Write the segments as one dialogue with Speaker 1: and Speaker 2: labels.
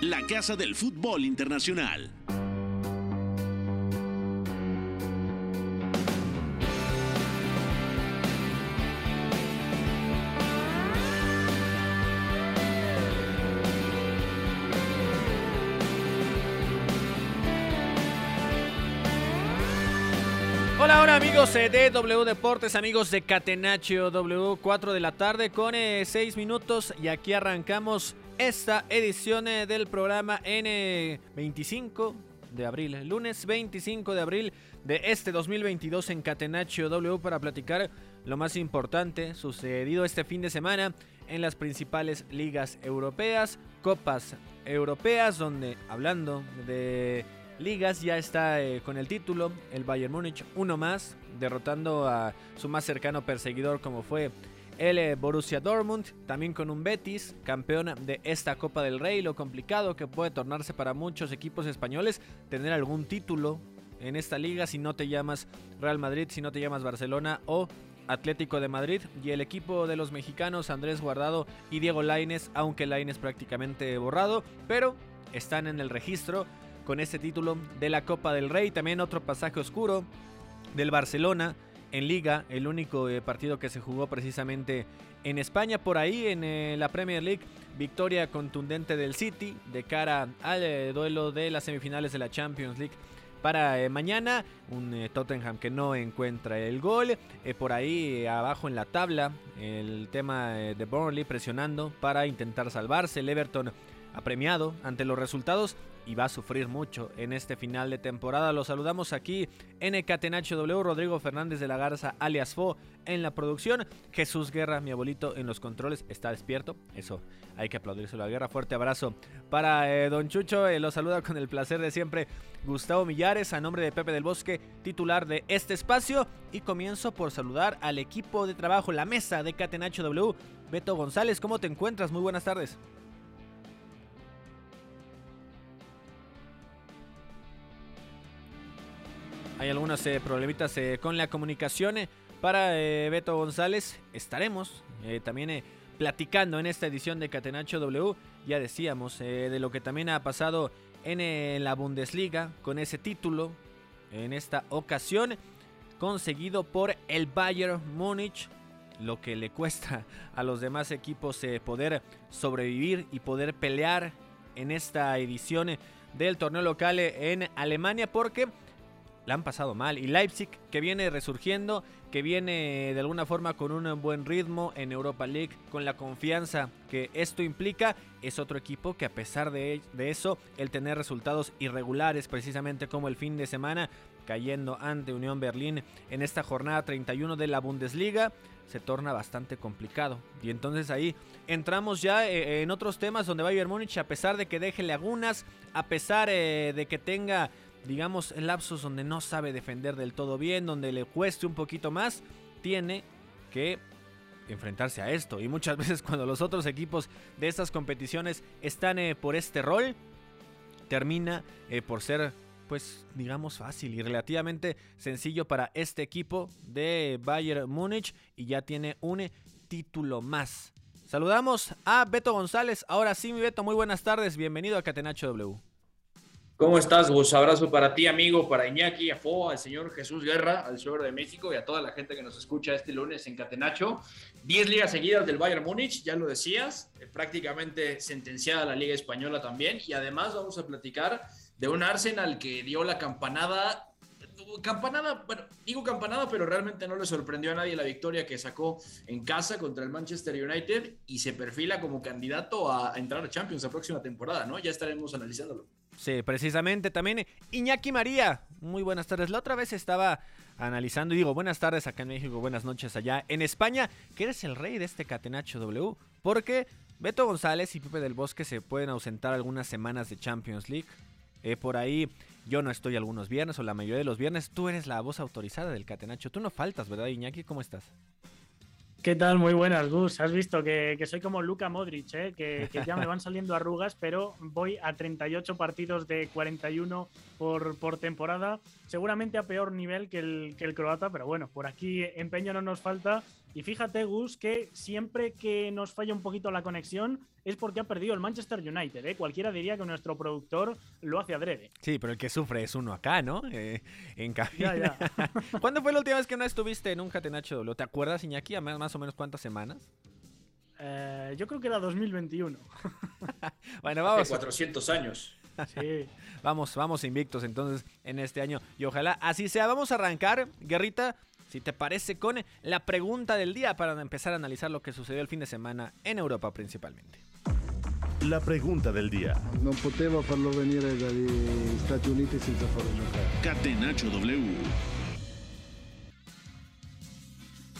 Speaker 1: la casa del fútbol internacional.
Speaker 2: Hola, hola amigos eh, de W Deportes, amigos de Catenacho W, 4 de la tarde con 6 eh, minutos y aquí arrancamos esta edición eh, del programa N 25 de abril, lunes 25 de abril de este 2022 en Catenacho W para platicar lo más importante sucedido este fin de semana en las principales ligas europeas, copas europeas, donde hablando de ligas ya está eh, con el título, el Bayern Múnich, uno más, derrotando a su más cercano perseguidor como fue el Borussia Dortmund, también con un Betis, campeón de esta Copa del Rey, lo complicado que puede tornarse para muchos equipos españoles tener algún título en esta liga si no te llamas Real Madrid, si no te llamas Barcelona o Atlético de Madrid y el equipo de los mexicanos Andrés Guardado y Diego Laines, aunque Laines prácticamente borrado, pero están en el registro con este título de la Copa del Rey. También otro pasaje oscuro del Barcelona en Liga, el único eh, partido que se jugó precisamente en España. Por ahí en eh, la Premier League, victoria contundente del City de cara al eh, duelo de las semifinales de la Champions League. Para mañana, un Tottenham que no encuentra el gol. por ahí abajo en la tabla, el tema de Burnley presionando para intentar salvarse. El Everton apremiado ante los resultados y va a sufrir mucho en este final de temporada. Lo saludamos aquí en Ecatenacho W, Rodrigo Fernández de la Garza, alias Fo, en la producción. Jesús Guerra, mi abuelito, en los controles, está despierto. Eso, hay que aplaudírselo a Guerra. Fuerte abrazo para eh, Don Chucho. Eh, lo saluda con el placer de siempre Gustavo Millares, a nombre de Pepe del Bosque, titular de este espacio. Y comienzo por saludar al equipo de trabajo, la mesa de Catenacho W. Beto González, ¿cómo te encuentras? Muy buenas tardes. Hay algunos eh, problemitas eh, con la comunicación. Eh, para Beto González estaremos también platicando en esta edición de Catenacho W. Ya decíamos de lo que también ha pasado en la Bundesliga con ese título en esta ocasión conseguido por el Bayern Múnich lo que le cuesta a los demás equipos poder sobrevivir y poder pelear en esta edición del torneo local en Alemania porque la han pasado mal. Y Leipzig, que viene resurgiendo, que viene de alguna forma con un buen ritmo en Europa League, con la confianza que esto implica, es otro equipo que a pesar de, eso, el tener resultados irregulares, precisamente como el fin de semana, cayendo ante Unión Berlín en esta jornada 31 de la Bundesliga, se torna bastante complicado. Y entonces ahí entramos ya eh, en otros temas donde Bayern Múnich, a pesar de que deje lagunas, a pesar eh, de que tenga digamos, lapsos donde no sabe defender del todo bien, donde le cueste un poquito más, tiene que enfrentarse a esto. Y muchas veces cuando los otros equipos de estas competiciones están eh, por este rol, termina eh, por ser, pues, digamos, fácil y relativamente sencillo para este equipo de Bayern Múnich y ya tiene un título más. Saludamos a Beto González. Ahora sí, mi Beto, muy buenas tardes. Bienvenido a Catenacho W.
Speaker 3: ¿Cómo estás, Gus? Abrazo para ti, amigo, para Iñaki, a Fo, al señor Jesús Guerra, al suegro de México y a toda la gente que nos escucha este lunes en Catenacho. Diez ligas seguidas del Bayern Múnich, ya lo decías, eh, prácticamente sentenciada la Liga Española también. Y además vamos a platicar de un Arsenal que dio la campanada campanada, bueno, digo campanada, pero realmente no le sorprendió a nadie la victoria que sacó en casa contra el Manchester United y se perfila como candidato a entrar a Champions la próxima temporada, ¿no? Ya estaremos analizándolo.
Speaker 2: Sí, precisamente. También Iñaki María. Muy buenas tardes. La otra vez estaba analizando y digo buenas tardes acá en México, buenas noches allá en España, que eres el rey de este Catenacho W, porque Beto González y Pepe del Bosque se pueden ausentar algunas semanas de Champions League. Eh, por ahí yo no estoy algunos viernes o la mayoría de los viernes. Tú eres la voz autorizada del Catenacho. Tú no faltas, ¿verdad, Iñaki? ¿Cómo estás?
Speaker 4: ¿Qué tal? Muy buenas, Gus. Has visto que, soy como Luka Modric, ¿eh? que, ya me van saliendo arrugas, pero voy a 38 partidos de 41 por, por temporada. Seguramente a peor nivel que el, que el croata, pero bueno, por aquí empeño no nos falta y fíjate, Gus, que siempre que nos falla un poquito la conexión es porque ha perdido el Manchester United. ¿eh? Cualquiera diría que nuestro productor lo hace adrede.
Speaker 2: Sí, pero el que sufre es uno acá, ¿no? Eh, en cabina. ¿Cuándo fue la última vez que no estuviste en un Catenacho ¿Te acuerdas, Iñaki? ¿A más, o menos cuántas semanas?
Speaker 4: Eh, yo creo que era 2021.
Speaker 3: bueno, vamos. Hace 400 años.
Speaker 2: Sí. vamos, vamos invictos entonces en este año. Y ojalá así sea. Vamos a arrancar, Guerrita si te parece, con la pregunta del día para empezar a analizar lo que sucedió el fin de semana en Europa principalmente.
Speaker 1: La pregunta del día.
Speaker 5: No poteva farlo Stati Uniti senza farlo giocare.
Speaker 1: Catenaccio W.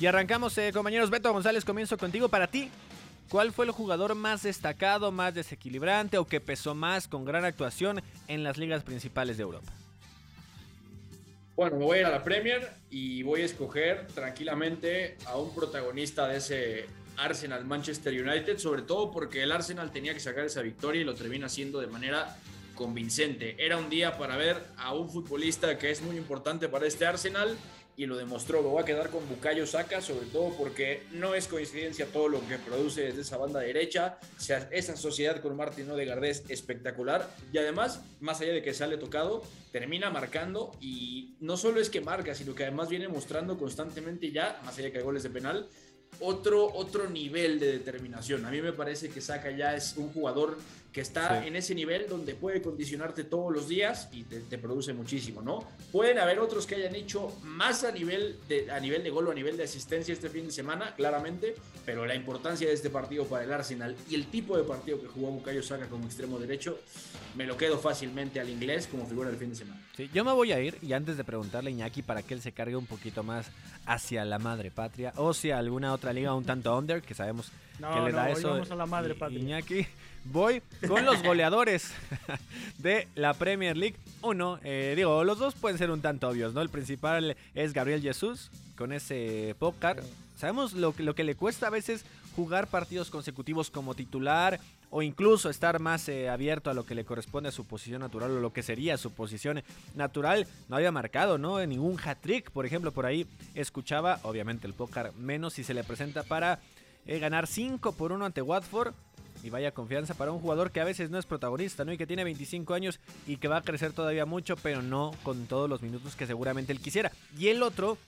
Speaker 2: Y arrancamos, eh, compañeros. Beto González, comienzo contigo. Para ti, ¿cuál fue el jugador más destacado, más desequilibrante o que pesó más con gran actuación en las ligas principales de Europa?
Speaker 3: Bueno, me voy a ir a la Premier y voy a escoger tranquilamente a un protagonista de ese Arsenal Manchester United, sobre todo porque el Arsenal tenía que sacar esa victoria y lo termina haciendo de manera convincente. Era un día para ver a un futbolista que es muy importante para este Arsenal y lo demostró. Me voy a quedar con Bukayo Saka, sobre todo porque no es coincidencia todo lo que produce desde esa banda derecha. O esa sociedad con Martín Odegaard es espectacular. Y además, más allá de que sale tocado, termina marcando. Y no solo es que marca, sino que además viene mostrando constantemente ya, más allá de que hay goles de penal, otro, otro nivel de determinación. A mí me parece que Saka ya es un jugador que está en ese nivel donde puede condicionarte todos los días y te, produce muchísimo, ¿no? Pueden haber otros que hayan hecho más a nivel, de, a nivel de gol o a nivel de asistencia este fin de semana, claramente, pero la importancia de este partido para el Arsenal y el tipo de partido que jugó Bukayo Saka como extremo derecho, me lo quedo fácilmente al inglés como figura del fin de semana.
Speaker 2: Sí, yo me voy a ir y antes de preguntarle a Iñaki para que él se cargue un poquito más hacia la madre patria o si alguna otra liga un tanto under, que sabemos que le da eso.
Speaker 4: a la madre patria.
Speaker 2: Iñaki, voy con los goleadores de la Premier League. Uno, eh, digo, los dos pueden ser un tanto obvios, ¿no? El principal es Gabriel Jesús con ese pócar. Sabemos lo que le cuesta a veces jugar partidos consecutivos como titular o incluso estar más eh, abierto a lo que le corresponde a su posición natural o lo que sería su posición natural. No había marcado, ¿no? Ningún hat-trick, por ejemplo, por ahí escuchaba, obviamente el pócar menos si se le presenta para eh, ganar 5 por 1 ante Watford. Y vaya confianza para un jugador que a veces no es protagonista, ¿no? Y que tiene 25 años y que va a crecer todavía mucho, pero no con todos los minutos que seguramente él quisiera. Y el otro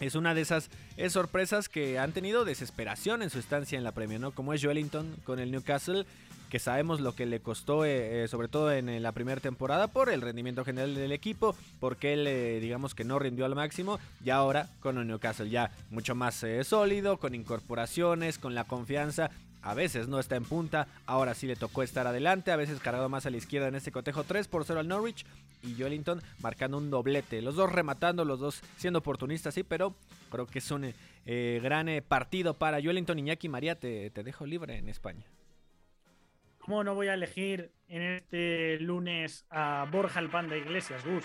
Speaker 2: es una de esas sorpresas que han tenido desesperación en su estancia en la Premier, ¿no? Como es Joelinton con el Newcastle, que sabemos lo que le costó, eh, eh, sobre todo en, la primera temporada, por el rendimiento general del equipo, porque él, eh, digamos que no rindió al máximo, y ahora con el Newcastle ya mucho más sólido, con incorporaciones, con la confianza a veces no está en punta, ahora sí le tocó estar adelante, a veces cargado más a la izquierda en este cotejo 3 por 0 al Norwich y Joelinton marcando un doblete, los dos rematando, los dos siendo oportunistas, sí, pero creo que es un eh, gran eh, partido para Joelinton Iñaki María, te, te dejo libre en España.
Speaker 4: ¿Cómo no voy a elegir en este lunes a Borja el Panda Iglesias, Gus?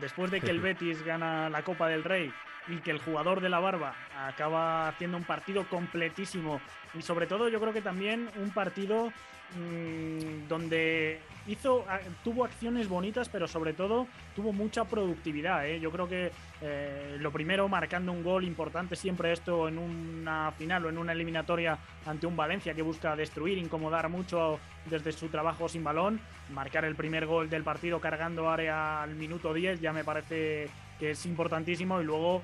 Speaker 4: Después de que el Betis gana la Copa del Rey y que el jugador de la barba acaba haciendo un partido completísimo y sobre todo yo creo que también un partido mmm, donde hizo tuvo acciones bonitas pero sobre todo tuvo mucha productividad ¿eh? yo creo que eh, lo primero marcando un gol importante siempre esto en una final o en una eliminatoria ante un Valencia que busca destruir incomodar mucho desde su trabajo sin balón marcar el primer gol del partido cargando área al minuto 10 ya me parece que es importantísimo y luego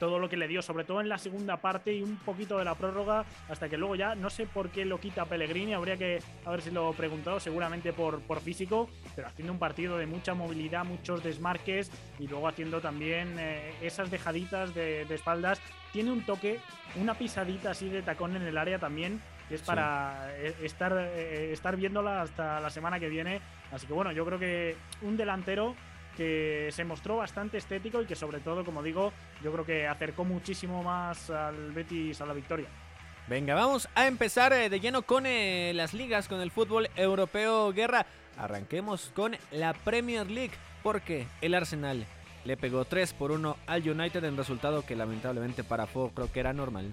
Speaker 4: todo lo que le dio, sobre todo en la segunda parte y un poquito de la prórroga, hasta que luego ya no sé por qué lo quita Pellegrini, habría que haber si lo preguntado, seguramente por, por físico, pero haciendo un partido de mucha movilidad, muchos desmarques y luego haciendo también eh, esas dejaditas de, espaldas. Tiene un toque, una pisadita así de tacón en el área también, que es para eh, estar, eh, estar viéndola hasta la semana que viene. Así que bueno, yo creo que un delantero que se mostró bastante estético y que sobre todo, como digo, yo creo que acercó muchísimo más al Betis a la victoria.
Speaker 2: Venga, vamos a empezar eh, de lleno con eh, las ligas, con el fútbol europeo guerra. Arranquemos con la Premier League, porque el Arsenal le pegó 3 por 1 al United en resultado que lamentablemente para Fo creo que era normal.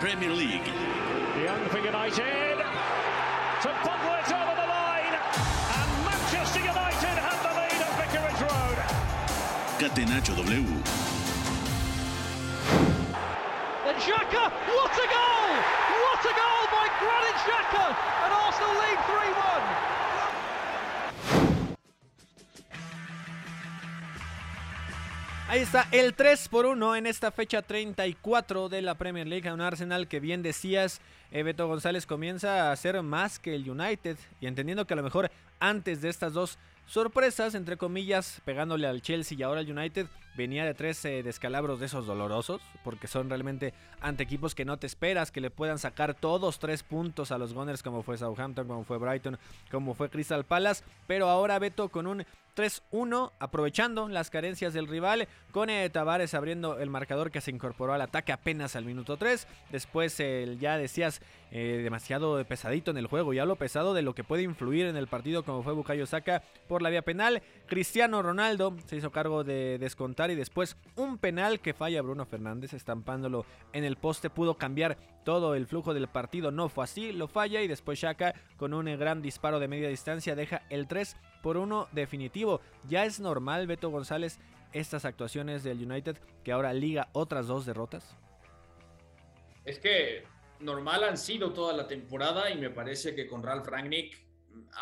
Speaker 1: Premier League.
Speaker 6: Young for United.
Speaker 1: Catenacho W.
Speaker 7: And Xhaka, what a goal! What a goal by Granit Xhaka! And Arsenal lead 3-1.
Speaker 2: Ahí está el 3 por 1 en esta fecha 34 de la Premier League. A un Arsenal que bien decías, eh, Beto González comienza a ser más que el United. Y entendiendo que a lo mejor antes de estas dos sorpresas, entre comillas, pegándole al Chelsea y ahora al United, venía de tres eh, descalabros de esos dolorosos. Porque son realmente ante equipos que no te esperas que le puedan sacar todos tres puntos a los Gunners, como fue Southampton, como fue Brighton, como fue Crystal Palace. Pero ahora Beto con un 3-1, aprovechando las carencias del rival, con eh, Tavares abriendo el marcador que se incorporó al ataque apenas al minuto 3. Después, eh, ya decías, eh, demasiado pesadito en el juego, ya lo pesado de lo que puede influir en el partido, como fue Bukayo Saka por la vía penal. Cristiano Ronaldo se hizo cargo de descontar y después un penal que falla Bruno Fernández, estampándolo en el poste, pudo cambiar todo el flujo del partido. No fue así, lo falla y después Shaka con un gran disparo de media distancia deja el 3 por 1 definitivo. Ya es normal, Beto González, estas actuaciones del United que ahora liga otras dos derrotas.
Speaker 3: Es que normal han sido toda la temporada y me parece que con Ralph Rangnick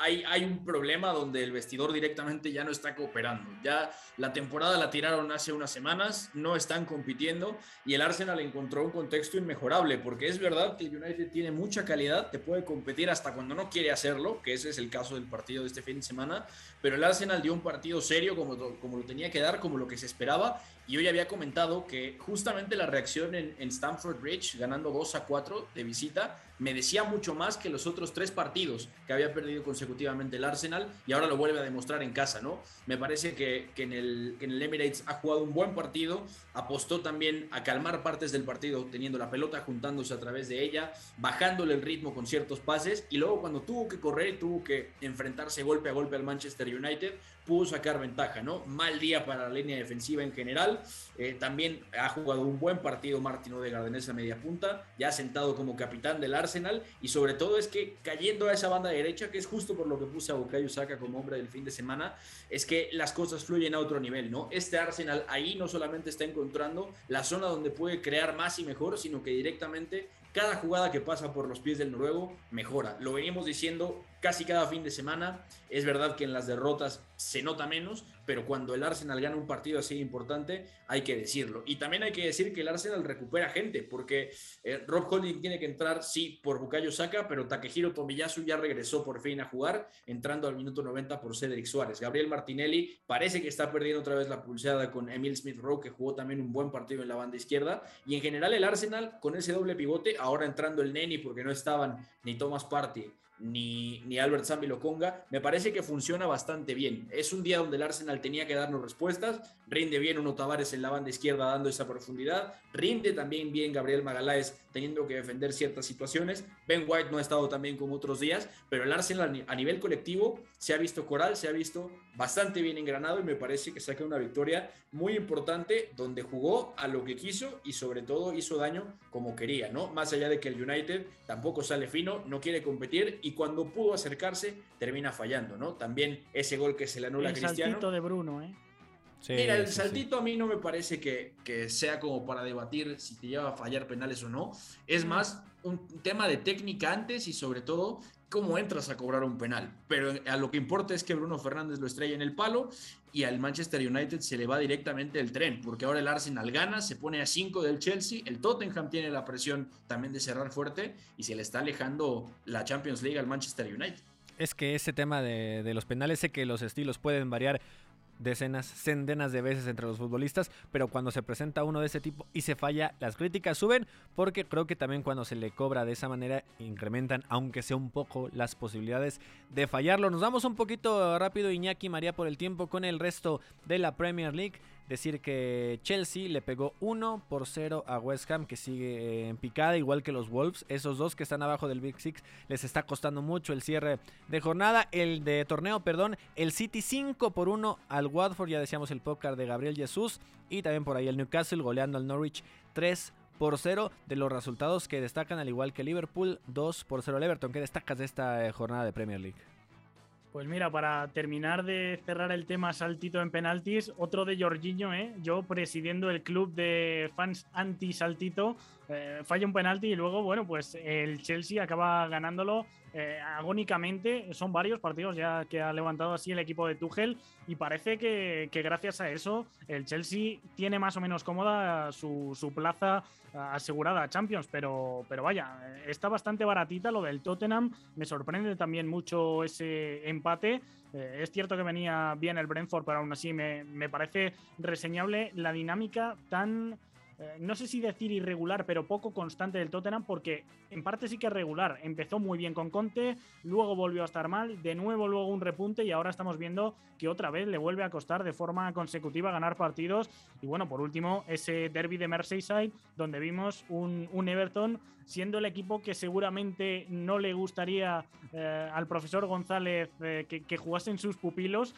Speaker 3: hay, un problema donde el vestidor directamente ya no está cooperando. Ya la temporada la tiraron hace unas semanas, no están compitiendo y el Arsenal encontró un contexto inmejorable, porque es verdad que el United tiene mucha calidad, te puede competir hasta cuando no quiere hacerlo, que ese es el caso del partido de este fin de semana, pero el Arsenal dio un partido serio como, como lo tenía que dar, como lo que se esperaba, y hoy había comentado que justamente la reacción en, en Stamford Bridge, ganando 2 a 4 de visita, me decía mucho más que los otros tres partidos que había perdido consecutivamente el Arsenal y ahora lo vuelve a demostrar en casa, ¿no? Me parece que, que, en, el, que en el Emirates ha jugado un buen partido, apostó también a calmar partes del partido teniendo la pelota, juntándose a través de ella, bajándole el ritmo con ciertos pases y luego cuando tuvo que correr y tuvo que enfrentarse golpe a golpe al Manchester United, pudo sacar ventaja, ¿no? Mal día para la línea defensiva en general. Eh, también ha jugado un buen partido Martín Odegaard en esa media punta, ya sentado como capitán del Arsenal y sobre todo es que cayendo a esa banda derecha, que es justo por lo que puse a Bukayo Saka como hombre del fin de semana, es que las cosas fluyen a otro nivel, ¿no? Este Arsenal ahí no solamente está encontrando la zona donde puede crear más y mejor, sino que directamente cada jugada que pasa por los pies del noruego mejora. Lo venimos diciendo casi cada fin de semana. Es verdad que en las derrotas se nota menos, pero cuando el Arsenal gana un partido así importante, hay que decirlo. Y también hay que decir que el Arsenal recupera gente, porque eh, Rob Holding tiene que entrar, sí, por Bukayo Saka, pero Takehiro Tomiyasu ya regresó por fin a jugar, entrando al minuto 90 por Cedric Suárez. Gabriel Martinelli parece que está perdiendo otra vez la pulseada con Emil Smith Rowe, que jugó también un buen partido en la banda izquierda. Y en general el Arsenal, con ese doble pivote, ahora entrando el Neni, porque no estaban ni Thomas Partey ni, ni Albert Zambi Loconga, me parece que funciona bastante bien. Es un día donde el Arsenal tenía que darnos respuestas, rinde bien uno Tavares en la banda izquierda dando esa profundidad, rinde también bien Gabriel Magaláes teniendo que defender ciertas situaciones, Ben White no ha estado tan bien como otros días, pero el Arsenal a nivel colectivo se ha visto coral, se ha visto bastante bien engranado y me parece que saca una victoria muy importante donde jugó a lo que quiso y sobre todo hizo daño como quería, ¿no? Más allá de que el United tampoco sale fino, no quiere competir y cuando pudo acercarse termina fallando, ¿no? También ese gol que se le anula
Speaker 4: El
Speaker 3: a Cristiano.
Speaker 4: de Bruno, ¿eh?
Speaker 2: Sí,
Speaker 3: Mira, el
Speaker 2: sí, sí.
Speaker 3: saltito a mí no me parece que, que sea como para debatir si te lleva a fallar penales o no. Es más un tema de técnica antes y sobre todo cómo entras a cobrar un penal. Pero a lo que importa es que Bruno Fernández lo estrella en el palo y al Manchester United se le va directamente el tren, porque ahora el Arsenal gana, se pone a 5 del Chelsea, el Tottenham tiene la presión también de cerrar fuerte y se le está alejando la Champions League al Manchester United.
Speaker 2: Es que ese tema de, de los penales, sé que los estilos pueden variar decenas, centenas de veces entre los futbolistas, pero cuando se presenta uno de ese tipo y se falla, las críticas suben, porque creo que también cuando se le cobra de esa manera incrementan, aunque sea un poco, las posibilidades de fallarlo. Nos vamos un poquito rápido, Iñaki María, por el tiempo con el resto de la Premier League. Decir que Chelsea le pegó 1 por 0 a West Ham, que sigue eh, en picada, igual que los Wolves. Esos dos que están abajo del Big Six les está costando mucho el cierre de jornada. El de torneo, perdón, el City 5 por 1 al Watford, ya decíamos el póker de Gabriel Jesús. Y también por ahí el Newcastle goleando al Norwich 3 por 0 de los resultados que destacan al igual que Liverpool 2 por 0 al Everton. ¿Qué destacas de esta eh, jornada de Premier League?
Speaker 4: Pues mira, para terminar de cerrar el tema saltito en penaltis, otro de Jorginho, ¿eh? yo presidiendo el club de fans anti-saltito, eh, falla un penalti y luego, bueno, pues el Chelsea acaba ganándolo eh, agónicamente. Son varios partidos ya que ha levantado así el equipo de Tuchel y parece que, gracias a eso el Chelsea tiene más o menos cómoda su, su plaza asegurada a Champions, pero, pero vaya, está bastante baratita lo del Tottenham. Me sorprende también mucho ese empate. Eh, es cierto que venía bien el Brentford, pero aún así me, me parece reseñable la dinámica tan eh, no sé si decir irregular, pero poco constante del Tottenham, porque en parte sí que es regular. Empezó muy bien con Conte, luego volvió a estar mal, de nuevo luego un repunte y ahora estamos viendo que otra vez le vuelve a costar de forma consecutiva ganar partidos. Y bueno, por último, ese derby de Merseyside, donde vimos un, Everton siendo el equipo que seguramente no le gustaría eh, al profesor González eh, que, que jugasen sus pupilos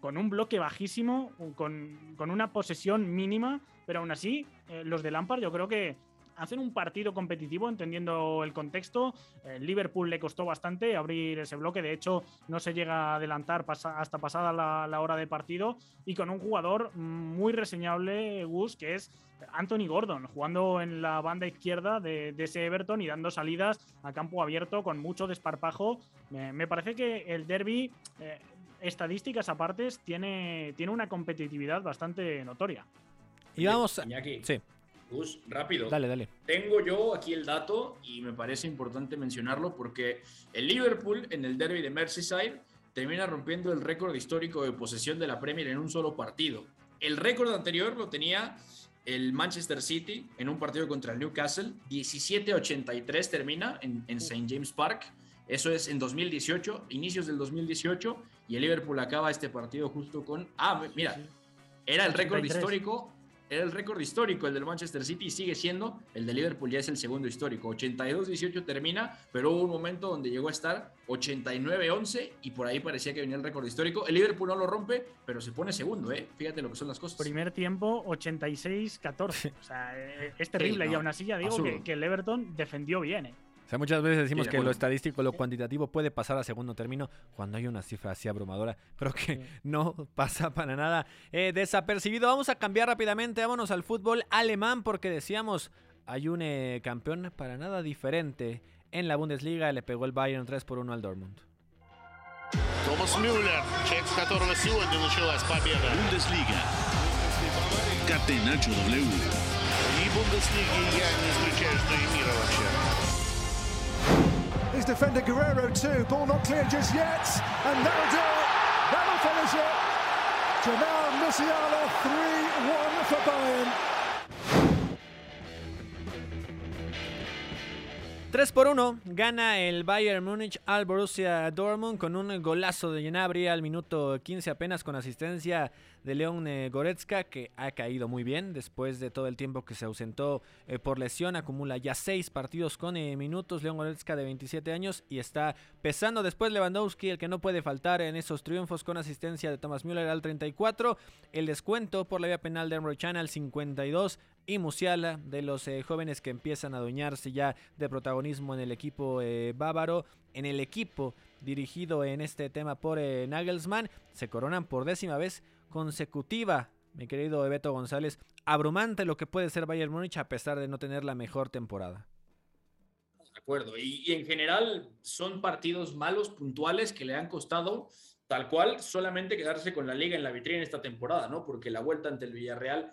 Speaker 4: con un bloque bajísimo, con, con, una posesión mínima, pero aún así, eh, los de Lampard yo creo que hacen un partido competitivo entendiendo el contexto. El Liverpool le costó bastante abrir ese bloque, de hecho no se llega a adelantar hasta pasada la, hora de partido y con un jugador muy reseñable, Gus, que es Anthony Gordon, jugando en la banda izquierda de, ese Everton y dando salidas a campo abierto con mucho desparpajo. me parece que el derby... Eh, estadísticas aparte, tiene, tiene una competitividad bastante notoria.
Speaker 2: Y vamos.
Speaker 3: Sí. Gus, rápido.
Speaker 2: Dale, dale.
Speaker 3: Tengo yo aquí el dato y me parece importante mencionarlo porque el Liverpool en el derby de Merseyside termina rompiendo el récord histórico de posesión de la Premier en un solo partido. El récord anterior lo tenía el Manchester City en un partido contra el Newcastle. 17-83 termina en, en St. James Park. Eso es en 2018, inicios del 2018, y el Liverpool acaba este partido justo con. Ah, mira, era el récord histórico era el récord histórico el del Manchester City y sigue siendo el de Liverpool ya es el segundo histórico. 82-18 termina, pero hubo un momento donde llegó a estar 89-11 y por ahí parecía que venía el récord histórico. El Liverpool no lo rompe, pero se pone segundo, ¿eh? Fíjate lo que son las cosas.
Speaker 4: Primer tiempo 86-14. O sea, eh, es terrible y aún así ya digo que, que, el Everton defendió bien, ¿eh?
Speaker 2: O sea, muchas veces decimos que lo estadístico, lo cuantitativo puede pasar a segundo término cuando hay una cifra así abrumadora. Creo que no pasa para nada eh, desapercibido. Vamos a cambiar rápidamente, vámonos al fútbol alemán porque decíamos, hay un eh, campeón para nada diferente en la Bundesliga. Le pegó el Bayern 3 por 1 al Dortmund.
Speaker 1: Thomas Müller, которого сегодня началась победа. Bundesliga. Catenacho W.
Speaker 6: И Бундеслиги я не исключаю, что и мира вообще.
Speaker 8: His defender Guerrero too. Ball not clear just yet. And that'll do it. That'll finish it. Jamal Musiala 3-1 for Bayern.
Speaker 2: 3 por 1 gana el Bayern Múnich al Borussia Dortmund con un golazo de Gnabry al minuto 15 apenas con asistencia de León eh, Goretzka que ha caído muy bien después de todo el tiempo que se ausentó eh, por lesión. Acumula ya 6 partidos con eh, minutos. León Goretzka de 27 años y está pesando. Después Lewandowski el que no puede faltar en esos triunfos con asistencia de Thomas Müller al 34 el descuento por la vía penal de Emre Can al 52 y Musiala, de los jóvenes que empiezan a adueñarse ya de protagonismo en el equipo bávaro, en el equipo dirigido en este tema por Nagelsmann, se coronan por décima vez consecutiva. Mi querido Beto González, abrumante lo que puede ser Bayern Múnich a pesar de no tener la mejor temporada.
Speaker 3: De acuerdo, y, en general son partidos malos, puntuales, que le han costado tal cual solamente quedarse con la liga en la vitrina esta temporada, ¿no? Porque la vuelta ante el Villarreal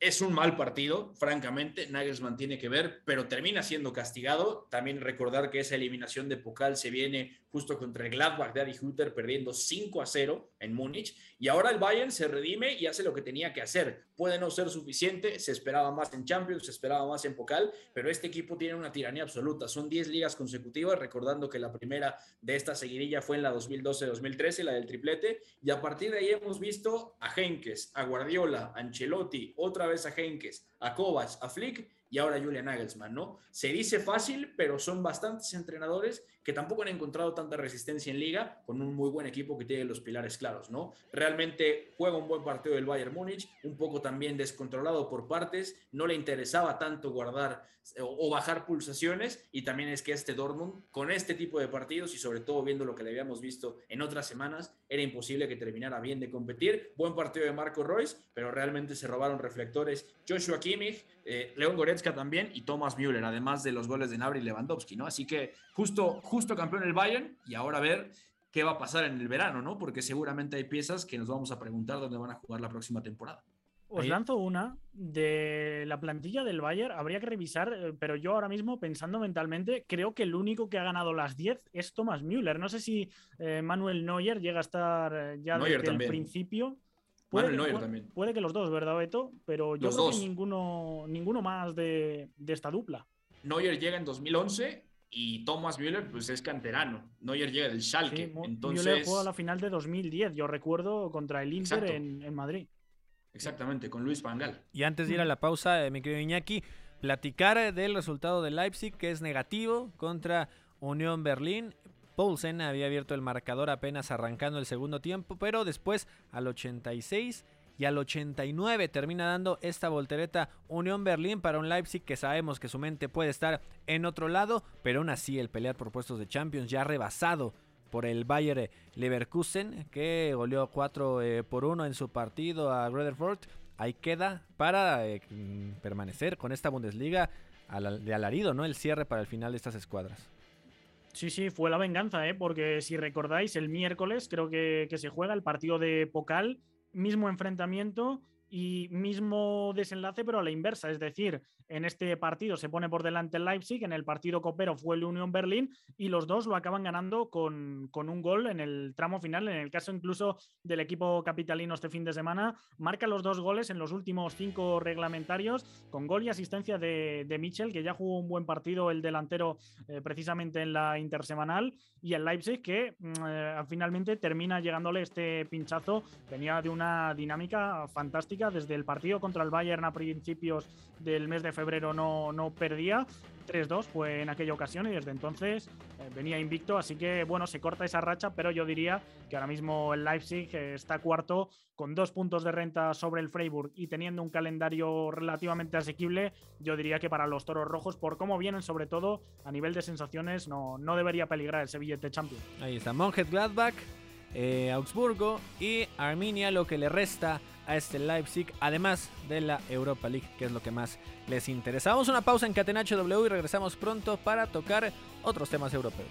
Speaker 3: es un mal partido, francamente, Nagelsmann tiene que ver, pero termina siendo castigado. También recordar que esa eliminación de Pokal se viene justo contra el Gladbach de Adi Hutter, perdiendo 5 a 0 en Múnich. Y ahora el Bayern se redime y hace lo que tenía que hacer. Puede no ser suficiente, se esperaba más en Champions, se esperaba más en Pokal, pero este equipo tiene una tiranía absoluta. Son 10 ligas consecutivas, recordando que la primera de esta seguidilla fue en la 2012-2013, la del triplete. Y a partir de ahí hemos visto a Henkes, a Guardiola, a Ancelotti, otra vez a Henkes, a Kovacs, a Flick y ahora Julian Nagelsmann, ¿no? Se dice fácil, pero son bastantes entrenadores que tampoco han encontrado tanta resistencia en liga con un muy buen equipo que tiene los pilares claros, ¿no? Realmente juega un buen partido del Bayern Múnich, un poco también descontrolado por partes, no le interesaba tanto guardar eh, o bajar pulsaciones y también es que este Dortmund con este tipo de partidos y sobre todo viendo lo que le habíamos visto en otras semanas, era imposible que terminara bien de competir. Buen partido de Marco Royce, pero realmente se robaron reflectores Joshua Kimmich, eh, León Goretzka también y Thomas Müller, además de los goles de Nabri y Lewandowski, ¿no? Así que justo, justo campeón el Bayern y ahora a ver qué va a pasar en el verano, ¿no? Porque seguramente hay piezas que nos vamos a preguntar dónde van a jugar la próxima temporada.
Speaker 4: Os lanzo una de la plantilla del Bayern, habría que revisar, eh, pero yo ahora mismo pensando mentalmente, creo que el único que ha ganado las 10 es Thomas Müller. No sé si eh, Manuel Neuer llega a estar eh, ya desde el principio.
Speaker 3: Puede, Manuel Neuer también.
Speaker 4: Puede que los dos, ¿verdad, Beto? Pero yo creo que ninguno, ninguno más de, de esta dupla.
Speaker 3: Neuer llega en 2011 y Thomas Müller pues es canterano. Neuer llega del Schalke. entonces...
Speaker 4: Müller jugó a la final de 2010, yo recuerdo, contra el Inter en, en, Madrid.
Speaker 3: Exactamente, con Luis Pangal.
Speaker 2: Y antes de ir a la pausa, eh, mi querido Iñaki, platicar eh, del resultado de Leipzig, que es negativo contra Unión Berlín. Poulsen había abierto el marcador apenas arrancando el segundo tiempo, pero después al 86 y al 89 termina dando esta voltereta Unión Berlín para un Leipzig que sabemos que su mente puede estar en otro lado, pero aún así el pelear por puestos de Champions ya rebasado por el Bayer Leverkusen que goleó 4 eh, por 1 en su partido a Rutherford. Ahí queda para eh, permanecer con esta Bundesliga de alarido, ¿no? El cierre para el final de estas escuadras.
Speaker 4: Sí, sí, fue la venganza, ¿eh? porque si recordáis, el miércoles creo que, que se juega el partido de Pokal mismo enfrentamiento y mismo desenlace, pero a la inversa. Es decir, en este partido se pone por delante el Leipzig, en el partido copero fue el Union Berlin y los dos lo acaban ganando con, con, un gol en el tramo final. En el caso incluso del equipo capitalino este fin de semana, marca los dos goles en los últimos cinco reglamentarios, con gol y asistencia de, de Mitchell, que ya jugó un buen partido el delantero eh, precisamente en la intersemanal, y el Leipzig que mm, eh, finalmente termina llegándole este pinchazo. Venía de una dinámica fantástica desde el partido contra el Bayern a principios del mes de febrero no, no perdía. 3-2 fue en aquella ocasión y desde entonces eh, venía invicto, así que bueno, se corta esa racha, pero yo diría que ahora mismo el Leipzig está cuarto con dos puntos de renta sobre el Freiburg y teniendo un calendario relativamente asequible, yo diría que para los Toros Rojos, por cómo vienen sobre todo a nivel de sensaciones, no, no debería peligrar el Sevillete Champions.
Speaker 2: Ahí está, Gladbach eh, Augsburgo y Arminia, lo que le resta a este Leipzig, además de la Europa League, que es lo que más les interesa. Vamos a una pausa en Catenacho W y regresamos pronto para tocar otros temas europeos.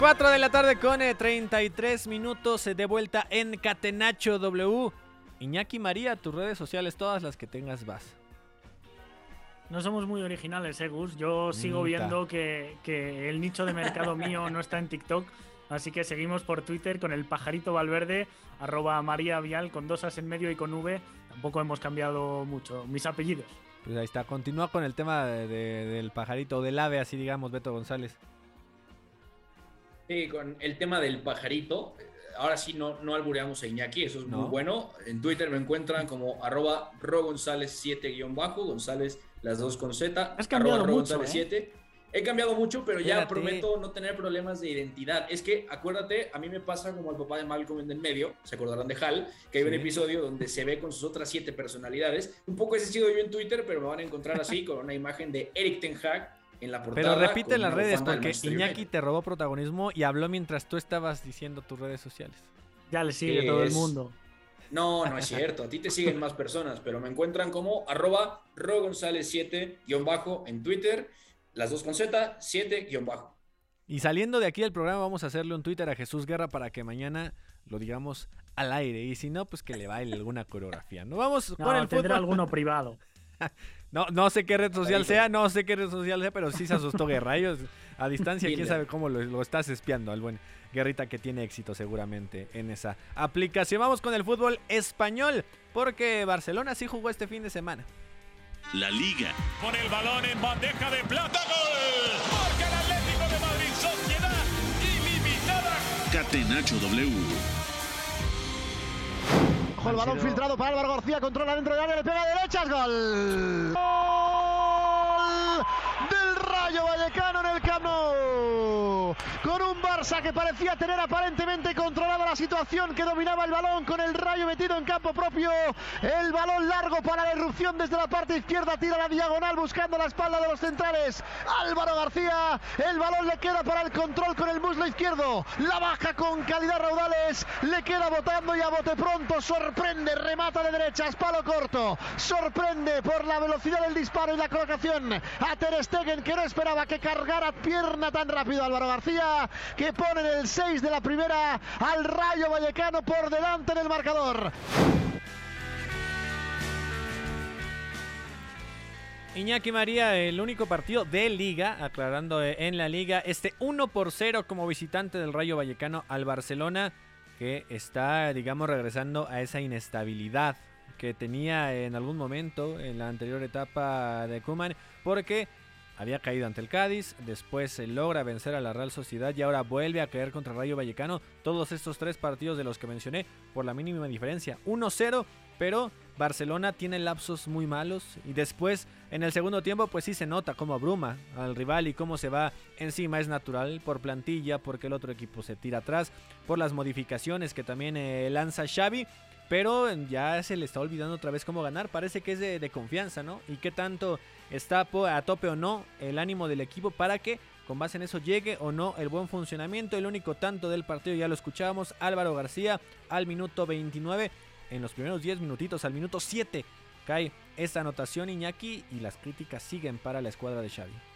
Speaker 2: 4 de la tarde con 33 eh, minutos eh, de vuelta en Catenacho W. Iñaki María, tus redes sociales, todas las que tengas, vas.
Speaker 4: No somos muy originales, eh, Gus. Yo sigo viendo que, el nicho de mercado mío no está en TikTok. Así que seguimos por Twitter con el pajarito Valverde, arroba María Vial, con dos as en medio y con V. Tampoco hemos cambiado mucho mis apellidos.
Speaker 2: Pues ahí está. Continúa con el tema del pajarito, del ave, así digamos, Beto González.
Speaker 3: Sí, con el tema del pajarito. Ahora sí no, no albureamos a Iñaki, eso es muy bueno. En Twitter me encuentran como arroba rogonzález7 bajo, González las dos con Z.
Speaker 4: Has cambiado mucho, 7. ¿eh?
Speaker 3: He cambiado mucho, pero ya prometo no tener problemas de identidad. Es que, acuérdate, a mí me pasa como al papá de Malcolm en el medio, se acordarán de Hal, que hay un episodio donde se ve con sus otras siete personalidades. Un poco ese he sido yo en Twitter, pero me van a encontrar así, con una imagen de Eric Ten Hag en la portada.
Speaker 2: Pero repite
Speaker 3: con
Speaker 2: las redes porque Iñaki te robó protagonismo y habló mientras tú estabas diciendo tus redes sociales.
Speaker 4: Ya le sigue
Speaker 3: ¿Qué
Speaker 4: todo el mundo.
Speaker 3: No, no es cierto. A ti te siguen más personas, pero me encuentran como arroba rogonzález7 guion bajo en Twitter. Las dos con Z, 7 guion bajo.
Speaker 2: Y saliendo de aquí del programa vamos a hacerle un Twitter a Jesús Guerra para que mañana lo digamos al aire. Y si no, pues que le baile alguna coreografía. No vamos
Speaker 4: No,
Speaker 2: con el
Speaker 4: tendrá
Speaker 2: fútbol.
Speaker 4: alguno privado.
Speaker 2: No, no sé qué red social sea, no sé qué red social sea, pero sí se asustó Guerra. Ellos a distancia, quién sabe cómo lo, lo estás espiando al buen Guerrita que tiene éxito seguramente en esa aplicación. Vamos con el fútbol español, porque Barcelona sí jugó este fin de semana.
Speaker 1: La Liga,
Speaker 6: Con el balón en bandeja de plata. ¡Gol! Marca el Atlético de Madrid. Sociedad ilimitada.
Speaker 1: Catenacho W,
Speaker 9: Ojo el balón
Speaker 4: sido-
Speaker 9: filtrado para Álvaro García, controla dentro del área, le pega a derechas, gol. Gol del Rayo Vallecano en el Camp Nou. Con un Barça que parecía tener aparentemente controlada la situación, que dominaba el balón con el Rayo metido en campo propio. El balón largo para la irrupción desde la parte izquierda, tira la diagonal buscando la espalda de los centrales. Álvaro García, el balón le queda para el control con el muslo izquierdo. La baja con calidad raudales, le queda botando y a bote pronto. Sorprende, remata de derechas, palo corto. Sorprende por la velocidad del disparo y la colocación a Ter Stegen que no esperaba que cargara pierna tan rápido Álvaro García, que pone el 6 de la primera al Rayo Vallecano por delante en el marcador.
Speaker 2: Iñaki María, el único partido de liga, aclarando eh, en la liga, este 1 por 0 como visitante del Rayo Vallecano al Barcelona, que está, digamos, regresando a esa inestabilidad que tenía en algún momento en la anterior etapa de Kuman, porque había caído ante el Cádiz, después logra vencer a la Real Sociedad y ahora vuelve a caer contra Rayo Vallecano. Todos estos tres partidos de los que mencioné por la mínima diferencia, 1-0, pero Barcelona tiene lapsos muy malos y después en el segundo tiempo pues sí se nota cómo abruma al rival y cómo se va encima es natural por plantilla, porque el otro equipo se tira atrás, por las modificaciones que también eh, lanza Xavi, pero ya se le está olvidando otra vez cómo ganar, parece que es de, confianza, ¿no? Y qué tanto está a tope o no el ánimo del equipo para que con base en eso llegue o no el buen funcionamiento. El único tanto del partido ya lo escuchábamos, Álvaro García al minuto 29, en los primeros 10 minutitos al minuto 7 cae esta anotación Iñaki y las críticas siguen para la escuadra de Xavi.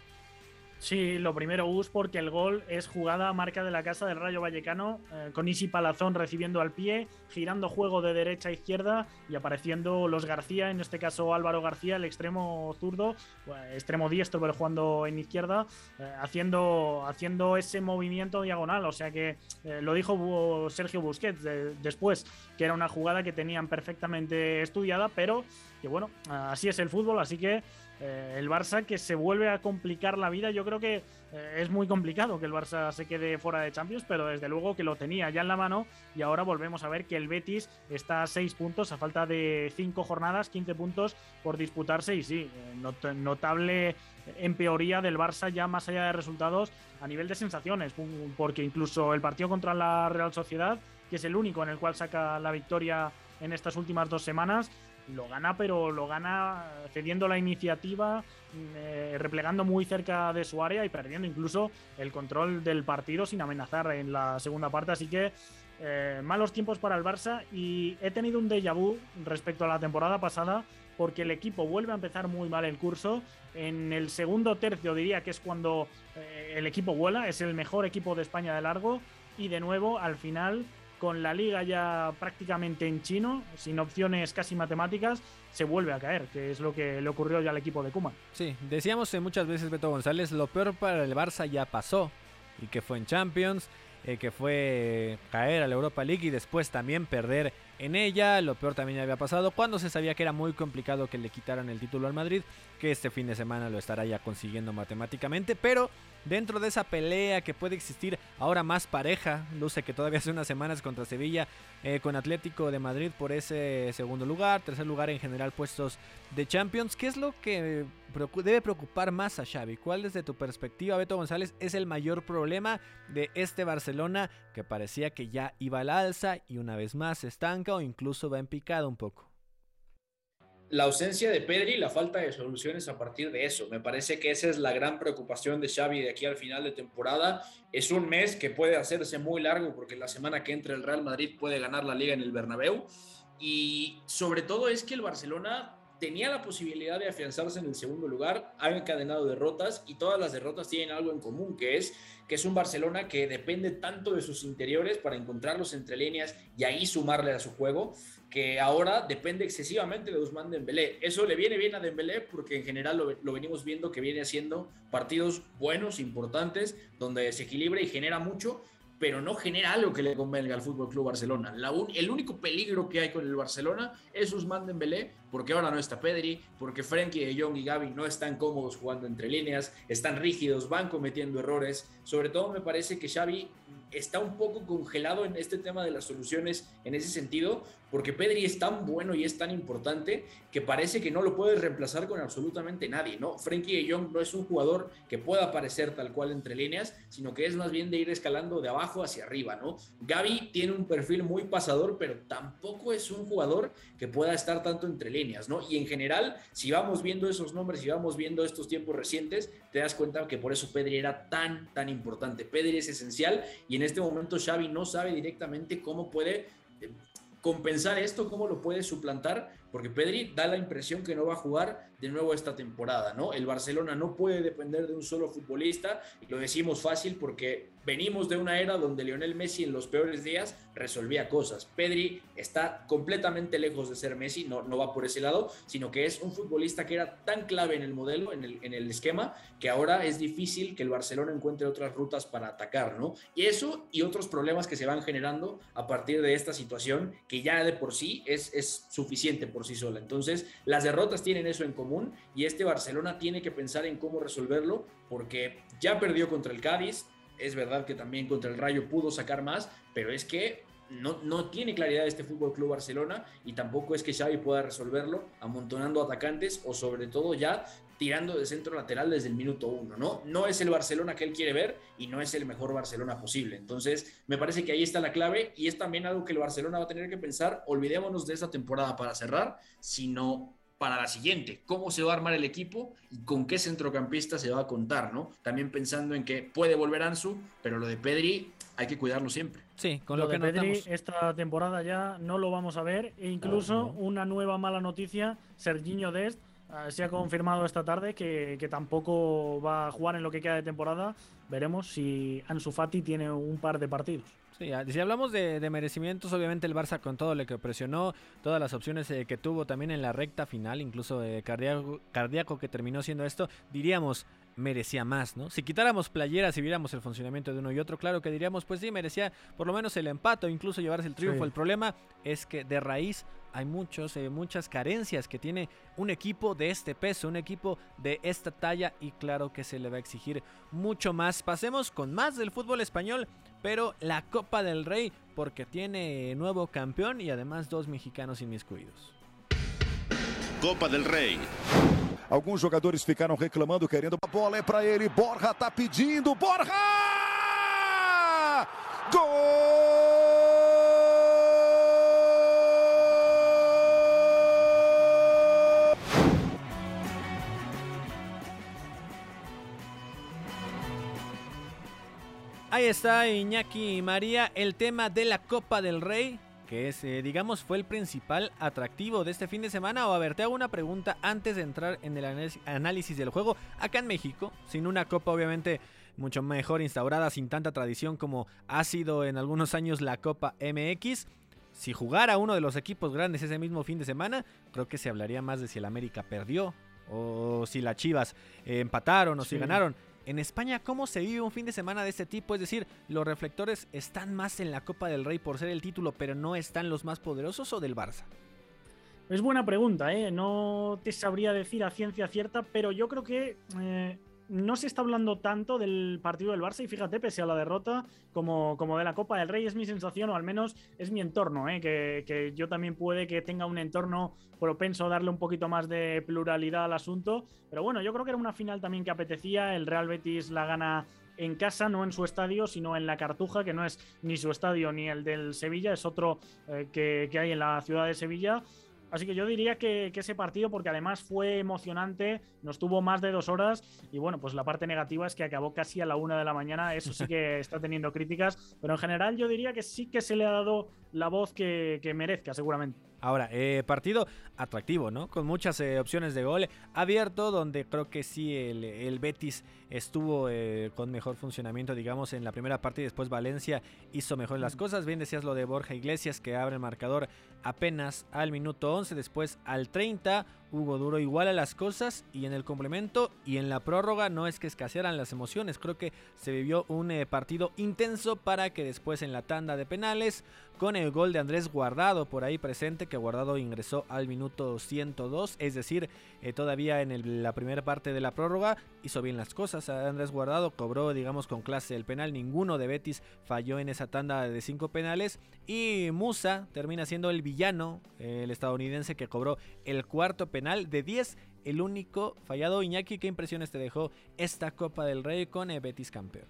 Speaker 4: Sí, lo primero, Gus, porque el gol es jugada marca de la casa del Rayo Vallecano, eh, con Isi Palazón recibiendo al pie, girando juego de derecha a izquierda y apareciendo los García, en este caso Álvaro García, el extremo zurdo, eh, extremo diestro, pero jugando en izquierda, eh, haciendo, haciendo ese movimiento diagonal. O sea que lo dijo Sergio Busquets de- después, que era una jugada que tenían perfectamente estudiada, pero que bueno, así es el fútbol, así que eh, el Barça que se vuelve a complicar la vida. Yo creo que eh, es muy complicado que el Barça se quede fuera de Champions, pero desde luego que lo tenía ya en la mano y ahora volvemos a ver que el Betis está a 6 puntos a falta de 5 jornadas, 15 puntos por disputarse y sí, eh, not- notable empeoría del Barça ya más allá de resultados a nivel de sensaciones, porque incluso el partido contra la Real Sociedad, que es el único en el cual saca la victoria en estas últimas dos semanas, lo gana, pero lo gana cediendo la iniciativa, eh, replegando muy cerca de su área y perdiendo incluso el control del partido sin amenazar en la segunda parte. Así que eh, malos tiempos para el Barça y he tenido un déjà vu respecto a la temporada pasada porque el equipo vuelve a empezar muy mal el curso. En el segundo tercio diría que es cuando eh, el equipo vuela, es el mejor equipo de España de largo y de nuevo al final con la liga ya prácticamente en chino, sin opciones casi matemáticas, se vuelve a caer, que es lo que le ocurrió ya al equipo de Kuma.
Speaker 2: Sí, decíamos muchas veces Beto González, lo peor para el Barça ya pasó y que fue en Champions, eh, que fue caer a la Europa League y después también perder en ella. Lo peor también había pasado cuando se sabía que era muy complicado que le quitaran el título al Madrid, que este fin de semana lo estará ya consiguiendo matemáticamente, pero dentro de esa pelea que puede existir ahora más pareja, luce que todavía hace unas semanas contra Sevilla eh, con Atlético de Madrid por ese segundo lugar, tercer lugar en general puestos de Champions, ¿qué es lo que debe preocupar más a Xavi? ¿Cuál desde tu perspectiva, Beto González, es el mayor problema de este Barcelona que parecía que ya iba al alza y una vez más se estanca o incluso va en picada un poco?
Speaker 3: la ausencia de Pedri y la falta de soluciones a partir de eso. Me parece que esa es la gran preocupación de Xavi de aquí al final de temporada. Es un mes que puede hacerse muy largo porque la semana que entra el Real Madrid puede ganar la liga en el Bernabéu y sobre todo es que el Barcelona tenía la posibilidad de afianzarse en el segundo lugar, ha encadenado derrotas y todas las derrotas tienen algo en común, que es que es un Barcelona que depende tanto de sus interiores para encontrarlos entre líneas y ahí sumarle a su juego, que ahora depende excesivamente de Usman Dembélé. Eso le viene bien a Dembélé porque en general lo, lo venimos viendo que viene haciendo partidos buenos, importantes, donde se equilibra y genera mucho, pero no genera algo que le convenga al Fútbol Club Barcelona. el único peligro que hay con el Barcelona es Usman Dembélé, porque ahora no está Pedri, porque Frenkie de Jong y Gaby no están cómodos jugando entre líneas, están rígidos, van cometiendo errores. Sobre todo me parece que Xavi está un poco congelado en este tema de las soluciones en ese sentido, porque Pedri es tan bueno y es tan importante que parece que no lo puedes reemplazar con absolutamente nadie, ¿no? Frenkie de Jong no es un jugador que pueda aparecer tal cual entre líneas, sino que es más bien de ir escalando de abajo hacia arriba, ¿no? Gaby tiene un perfil muy pasador, pero tampoco es un jugador que pueda estar tanto entre líneas, ¿no? Y en general, si vamos viendo esos nombres, si vamos viendo estos tiempos recientes, te das cuenta que por eso Pedri era tan, tan importante. Pedri es esencial y en este momento Xavi no sabe directamente cómo puede eh, compensar esto, cómo lo puede suplantar, porque Pedri da la impresión que no va a jugar de nuevo esta temporada, ¿no? El Barcelona no puede depender de un solo futbolista, y lo decimos fácil porque venimos de una era donde Lionel Messi en los peores días resolvía cosas. Pedri está completamente lejos de ser Messi, no, no va por ese lado, sino que es un futbolista que era tan clave en el modelo, en el, en el esquema, que ahora es difícil que el Barcelona encuentre otras rutas para atacar, ¿no? Y eso y otros problemas que se van generando a partir de esta situación que ya de por sí es, es suficiente por sí sola. Entonces, las derrotas tienen eso en común y este Barcelona tiene que pensar en cómo resolverlo porque ya perdió contra el Cádiz, es verdad que también contra el Rayo pudo sacar más, pero es que no, no, tiene claridad este Fútbol Club Barcelona y tampoco es que Xavi pueda resolverlo amontonando atacantes o sobre todo ya tirando de centro lateral desde el minuto uno, ¿no? No es el Barcelona que él quiere ver y no es el mejor Barcelona posible. Entonces, me parece que ahí está la clave y es también algo que el Barcelona va a tener que pensar. Olvidémonos de esta temporada para cerrar, sino para la siguiente, cómo se va a armar el equipo y con qué centrocampista se va a contar, ¿no? También pensando en que puede volver Ansu, pero lo de Pedri hay que cuidarlo siempre.
Speaker 4: Sí, con lo, que de Pedri esta temporada ya no lo vamos a ver e incluso una nueva mala noticia, Serginho Dest ah, se ha confirmado esta tarde que, tampoco va a jugar en lo que queda de temporada. Veremos si Ansu Fati tiene un par de partidos.
Speaker 2: Sí, si hablamos de, merecimientos, obviamente el Barça con todo lo que presionó, todas las opciones eh, que tuvo también en la recta final, incluso eh, cardíaco que terminó siendo esto, diríamos, merecía más, ¿no? Si quitáramos playeras y viéramos el funcionamiento de uno y otro, claro que diríamos, pues sí, merecía por lo menos el empate o incluso llevarse el triunfo. El problema es que de raíz hay muchos, eh, muchas carencias que tiene un equipo de este peso, un equipo de esta talla y claro que se le va a exigir mucho más. Pasemos con más del fútbol español pero la Copa del Rei porque tiene nuevo campeón y además dos mexicanos inmiscuidos.
Speaker 1: Copa del Rei.
Speaker 10: Alguns jogadores ficaram reclamando, querendo a bola é para ele. Borja tá pedindo, Borja! Gol!
Speaker 2: Ahí está Iñaki y María, el tema de la Copa del Rey, que es, eh, digamos, fue el principal atractivo de este fin de semana. O a ver, te hago una pregunta antes de entrar en el análisis del juego. Acá en México, sin una Copa obviamente mucho mejor instaurada, sin tanta tradición como ha sido en algunos años la Copa MX. Si jugara uno de los equipos grandes ese mismo fin de semana, creo que se hablaría más de si el América perdió o si las Chivas empataron o si ganaron En España, ¿cómo se vive un fin de semana de este tipo? Es decir, ¿los reflectores están más en la Copa del Rey por ser el título, pero no están los más poderosos o del Barça?
Speaker 4: Es buena pregunta, ¿eh? No te sabría decir a ciencia cierta, pero yo creo que eh, no se está hablando tanto del partido del Barça y fíjate, pese a la derrota, como, como de la Copa del Rey, es mi sensación, o al menos es mi entorno, ¿eh? que, que, yo también puede que tenga un entorno propenso a darle un poquito más de pluralidad al asunto. Pero bueno, yo creo que era una final también que apetecía. El Real Betis la gana en casa, no en su estadio, sino en la Cartuja, que no es ni su estadio ni el del Sevilla, es otro eh, que, que hay en la ciudad de Sevilla. Así que yo diría que, que, ese partido, porque además fue emocionante, nos tuvo más de dos horas y bueno, pues la parte negativa es que acabó casi a la una de la mañana, eso sí que está teniendo críticas, pero en general yo diría que sí que se le ha dado la voz que, que merezca seguramente.
Speaker 2: Ahora, eh, partido atractivo, ¿no? Con muchas eh, opciones de gol abierto, donde creo que sí el, el Betis estuvo eh, con mejor funcionamiento, digamos, en la primera parte y después Valencia hizo mejor las cosas. Bien decías lo de Borja Iglesias, que abre el marcador apenas al minuto 11, después al 30. Hugo Duro igual a las cosas y en el complemento y en la prórroga no es que escasearan las emociones, creo que se vivió un eh, partido intenso para que después en la tanda de penales con el gol de Andrés Guardado por ahí presente que Guardado ingresó al minuto 102, es decir, eh, todavía en la primera parte de la prórroga hizo bien las cosas, Andrés Guardado cobró digamos con clase el penal, ninguno de Betis falló en esa tanda de cinco penales y Musa termina siendo el villano, eh, el estadounidense que cobró el cuarto penal de 10, el único fallado. Iñaki, ¿qué impresiones te dejó esta Copa del Rey con el Betis campeón?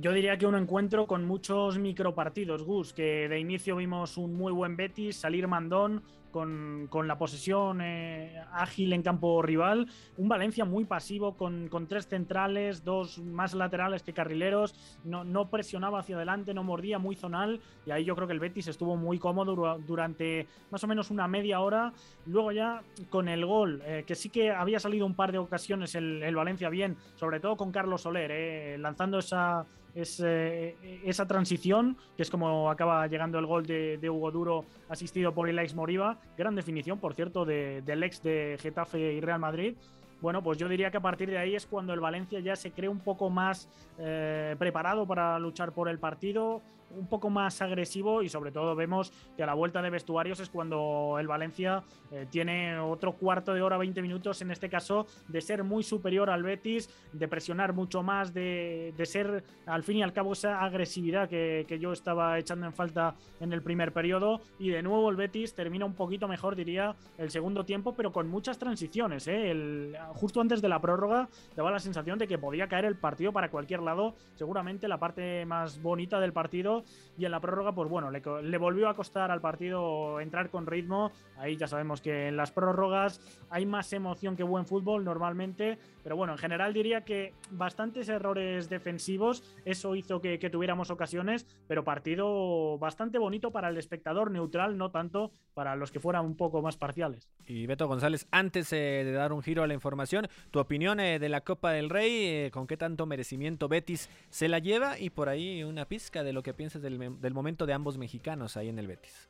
Speaker 4: Yo diría que un encuentro con muchos micropartidos, Gus, que de inicio vimos un muy buen Betis, salir mandón, con, la posesión eh, ágil en campo rival. Un Valencia muy pasivo con, tres centrales, dos más laterales que carrileros. No, no, presionaba hacia adelante, no mordía, muy zonal. Y ahí yo creo que el Betis estuvo muy cómodo durante más o menos una media hora. Luego ya con el gol, eh, que sí que había salido un par de ocasiones el, el Valencia bien, sobre todo con Carlos Soler, eh, lanzando esa es, eh, esa transición, que es como acaba llegando el gol de, Hugo Duro, asistido por ex Moriba. Gran definición, por cierto, de, del ex de Getafe y Real Madrid. Bueno, pues yo diría que a partir de ahí es cuando el Valencia ya se cree un poco más eh, preparado para luchar por el partido, un poco más agresivo y sobre todo vemos que a la vuelta de vestuarios es cuando el Valencia eh, tiene otro cuarto de hora, 20 minutos en este caso, de ser muy superior al Betis, de presionar mucho más, de, de ser al fin y al cabo esa agresividad que, que, yo estaba echando en falta en el primer periodo y de nuevo el Betis termina un poquito mejor, diría, el segundo tiempo, pero con muchas transiciones. ¿eh? El, justo antes de la prórroga daba la sensación de que podía caer el partido para cualquier lado, seguramente la parte más bonita del partido y en la prórroga pues bueno, le, le, volvió a costar al partido entrar con ritmo, ahí ya sabemos que en las prórrogas hay más emoción que buen fútbol normalmente, pero bueno, en general diría que bastantes errores defensivos, eso hizo que, tuviéramos ocasiones, pero partido bastante bonito para el espectador neutral, no tanto para los que fueran un poco más parciales.
Speaker 2: Y Beto González, antes eh, de dar un giro a la información, tu opinión eh, de la Copa del Rey, eh, con qué tanto merecimiento Betis se la lleva y por ahí una pizca de lo que piensas del, del momento de ambos mexicanos ahí en el Betis.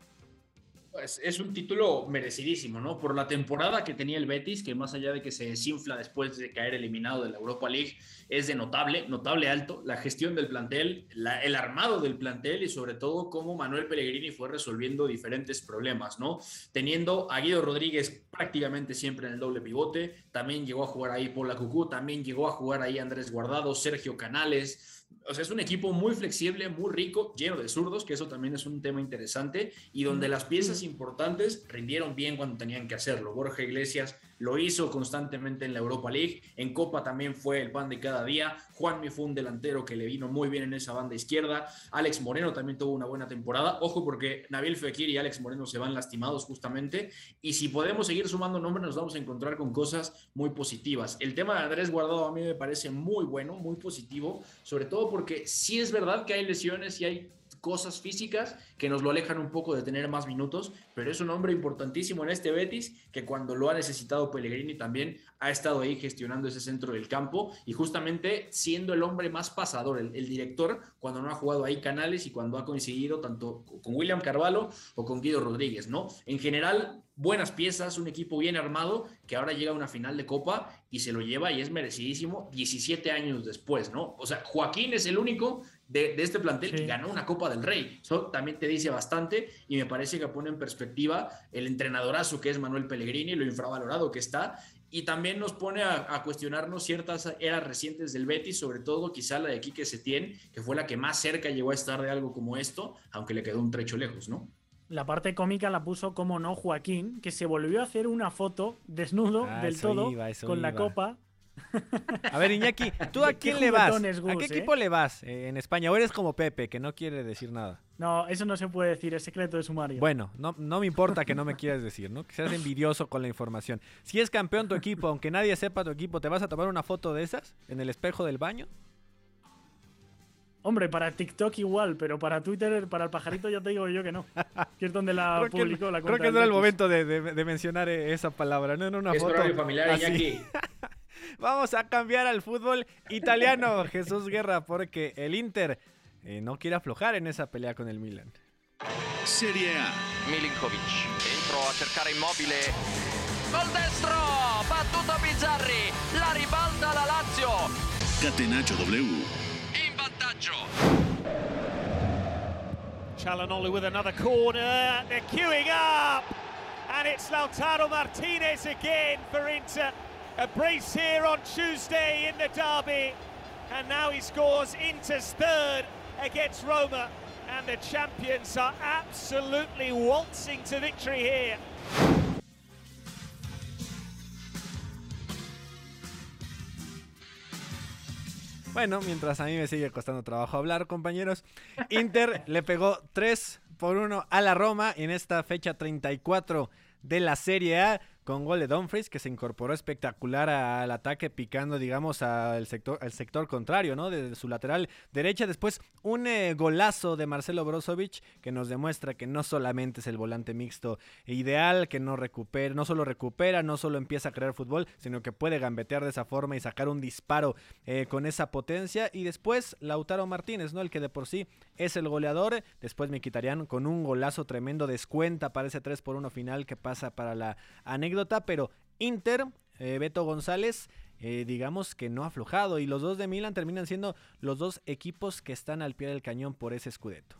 Speaker 3: Pues es un título merecidísimo, ¿no? Por la temporada que tenía el Betis, que más allá de que se desinfla después de caer eliminado de la Europa League, es de notable, notable alto. La gestión del plantel, la, el armado del plantel y sobre todo cómo Manuel Pellegrini fue resolviendo diferentes problemas, ¿no? Teniendo a Guido Rodríguez prácticamente siempre en el doble pivote, también llegó a jugar ahí Paula Cucú, también llegó a jugar ahí Andrés Guardado, Sergio Canales o sea, es un equipo muy flexible, muy rico, lleno de zurdos, que eso también es un tema interesante, y donde las piezas importantes rindieron bien cuando tenían que hacerlo. Borja Iglesias lo hizo constantemente en la Europa League, en Copa también fue el pan de cada día, Juanmi fue un delantero que le vino muy bien en esa banda izquierda, Alex Moreno también tuvo una buena temporada, ojo porque Nabil Fekir y Alex Moreno se van lastimados justamente, y si podemos seguir sumando nombres nos vamos a encontrar con cosas muy positivas. El tema de Andrés Guardado a mí me parece muy bueno, muy positivo, sobre todo porque sí es verdad que hay lesiones y hay cosas físicas que nos lo alejan un poco de tener más minutos, pero es un hombre importantísimo en este Betis que cuando lo ha necesitado Pellegrini también ha estado ahí gestionando ese centro del campo y justamente siendo el hombre más pasador, el, el, director, cuando no ha jugado ahí Canales y cuando ha coincidido tanto con William Carvalho o con Guido Rodríguez, ¿no? En general, buenas piezas, un equipo bien armado que ahora llega a una final de Copa y se lo lleva y es merecidísimo 17 años después, ¿no? O sea, Joaquín es el único de, de, este plantel sí. que ganó una Copa del Rey. Eso también te dice bastante y me parece que pone en perspectiva el entrenadorazo que es Manuel Pellegrini, lo infravalorado que está y también nos pone a, a, cuestionarnos ciertas eras recientes del Betis, sobre todo quizá la de Quique Setién, que fue la que más cerca llegó a estar de algo como esto, aunque le quedó un trecho lejos, ¿no?
Speaker 4: La parte cómica la puso, como no, Joaquín, que se volvió a hacer una foto desnudo ah, del todo
Speaker 2: iba,
Speaker 4: con
Speaker 2: iba.
Speaker 4: la copa.
Speaker 2: A ver, Iñaki, ¿tú a quién le vas? Gus, ¿A qué equipo eh? le vas eh, en España? ¿O eres como Pepe, que no quiere decir nada?
Speaker 4: No, eso no se puede decir, es secreto de sumario.
Speaker 2: Bueno, no, no me importa que no me quieras decir, ¿no? Que seas envidioso con la información. Si es campeón tu equipo, aunque nadie sepa tu equipo, ¿te vas a tomar una foto de esas en el espejo del baño?
Speaker 4: Hombre, para TikTok igual, pero para Twitter, para el pajarito ya te digo yo que no. Que es donde la
Speaker 2: creo
Speaker 4: publicó
Speaker 2: que,
Speaker 4: la
Speaker 2: Creo que no era el momento de, de, de, mencionar esa palabra, no en una
Speaker 3: es
Speaker 2: foto.
Speaker 3: familiar, así.
Speaker 2: Vamos a cambiar al fútbol italiano, Jesús Guerra, porque el Inter eh, no quiere aflojar en esa pelea con el Milan.
Speaker 1: Serie A.
Speaker 11: Milinkovic, entro a cercare immobile. Gol destro, battuto Bizzarri, la ribalta la Lazio.
Speaker 1: Catenaccio W.
Speaker 11: In vantaggio.
Speaker 6: Chalanolu with another corner, they're queuing up. And it's Lautaro Martinez again for Inter. A brace here on Tuesday in the derby. And now he scores Inter's third against Roma. And the champions are absolutely waltzing to victory here.
Speaker 2: Bueno, mientras a mí me sigue costando trabajo hablar, compañeros, Inter le pegó 3 por 1 a la Roma en esta fecha 34 de la Serie A con gol de Dumfries que se incorporó espectacular al ataque picando digamos al sector sector contrario no de su lateral derecha. Después un eh, golazo de Marcelo Brozovic que nos demuestra que no solamente es el volante mixto ideal que no recupera no solo recupera no solo empieza a crear fútbol sino que puede gambetear de esa forma y sacar un disparo eh, con esa potencia. Y después Lautaro Martínez no el que de por sí es el goleador. Después me quitarían con un golazo tremendo descuenta para ese 3 por 1 final que pasa para la anécdota pero Inter, eh, Beto González, eh, digamos que no ha aflojado y los dos de Milan terminan siendo los dos equipos que están al pie del cañón por ese escudeto.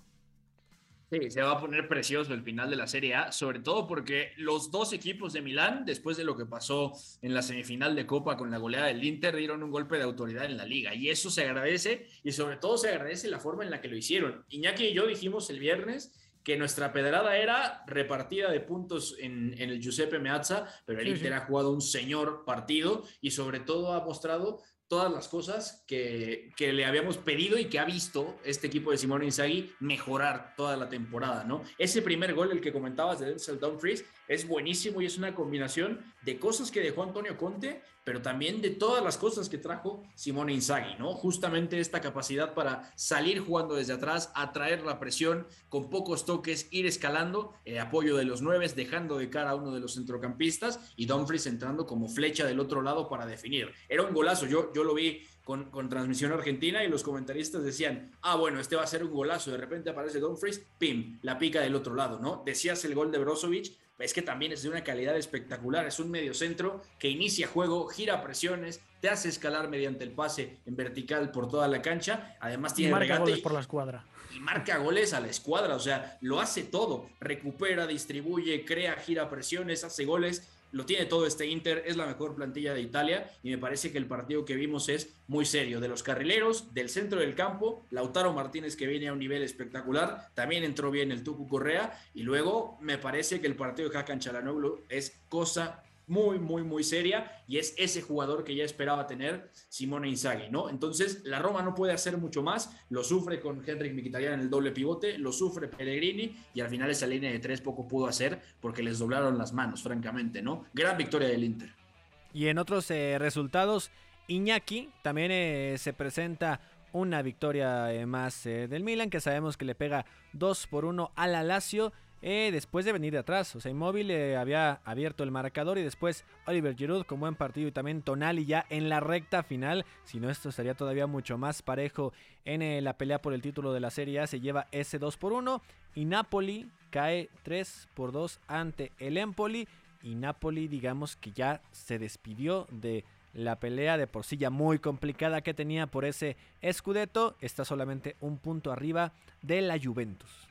Speaker 3: Sí, se va a poner precioso el final de la Serie A, sobre todo porque los dos equipos de Milán, después de lo que pasó en la semifinal de Copa con la goleada del Inter, dieron un golpe de autoridad en la liga y eso se agradece y sobre todo se agradece la forma en la que lo hicieron. Iñaki y yo dijimos el viernes que nuestra pedrada era repartida de puntos en, en el Giuseppe Meazza, pero el sí, Inter sí. ha jugado un señor partido y sobre todo ha mostrado todas las cosas que, que, le habíamos pedido y que ha visto este equipo de Simone Inzaghi mejorar toda la temporada, ¿no? Ese primer gol, el que comentabas de Denzel Dumfries, es buenísimo y es una combinación de cosas que dejó Antonio Conte, pero también de todas las cosas que trajo Simone Inzaghi, ¿no? Justamente esta capacidad para salir jugando desde atrás, atraer la presión con pocos toques, ir escalando, el apoyo de los nueve, dejando de cara a uno de los centrocampistas y Dumfries entrando como flecha del otro lado para definir. Era un golazo, yo, yo lo vi con, con, transmisión argentina y los comentaristas decían, ah, bueno, este va a ser un golazo, de repente aparece Dumfries, pim, la pica del otro lado, ¿no? Decías el gol de Brozovic, es que también es de una calidad espectacular, es un mediocentro que inicia juego, gira presiones, te hace escalar mediante el pase en vertical por toda la cancha, además tiene
Speaker 4: y marca
Speaker 3: regate
Speaker 4: goles por la escuadra.
Speaker 3: Y marca goles a la escuadra, o sea, lo hace todo, recupera, distribuye, crea, gira presiones, hace goles, lo tiene todo este Inter, es la mejor plantilla de Italia y me parece que el partido que vimos es muy serio. De los carrileros, del centro del campo, Lautaro Martínez que viene a un nivel espectacular, también entró bien el Tucu Correa y luego me parece que el partido de Hakan Chalanoglu es cosa muy, muy, muy seria y es ese jugador que ya esperaba tener Simone Inzaghi, ¿no? Entonces, la Roma no puede hacer mucho más, lo sufre con Henrik Mkhitaryan en el doble pivote, lo sufre Pellegrini y al final esa línea de tres poco pudo hacer porque les doblaron las manos, francamente, ¿no? Gran victoria del Inter.
Speaker 2: Y en otros eh, resultados, Iñaki también eh, se presenta una victoria eh, más del Milan, que sabemos que le pega 2 por 1 a la Lazio. Eh, después de venir de atrás. O sea, Inmóvil eh, había abierto el marcador y después Oliver Giroud con buen partido y también Tonali ya en la recta final. Si no, esto estaría todavía mucho más parejo en eh, la pelea por el título de la Serie A. Se lleva ese 2 por 1 y Napoli cae 3 por 2 ante el Empoli. Y Napoli, digamos que ya se despidió de la pelea de por sí ya muy complicada que tenía por ese Scudetto. Está solamente un punto arriba de la Juventus.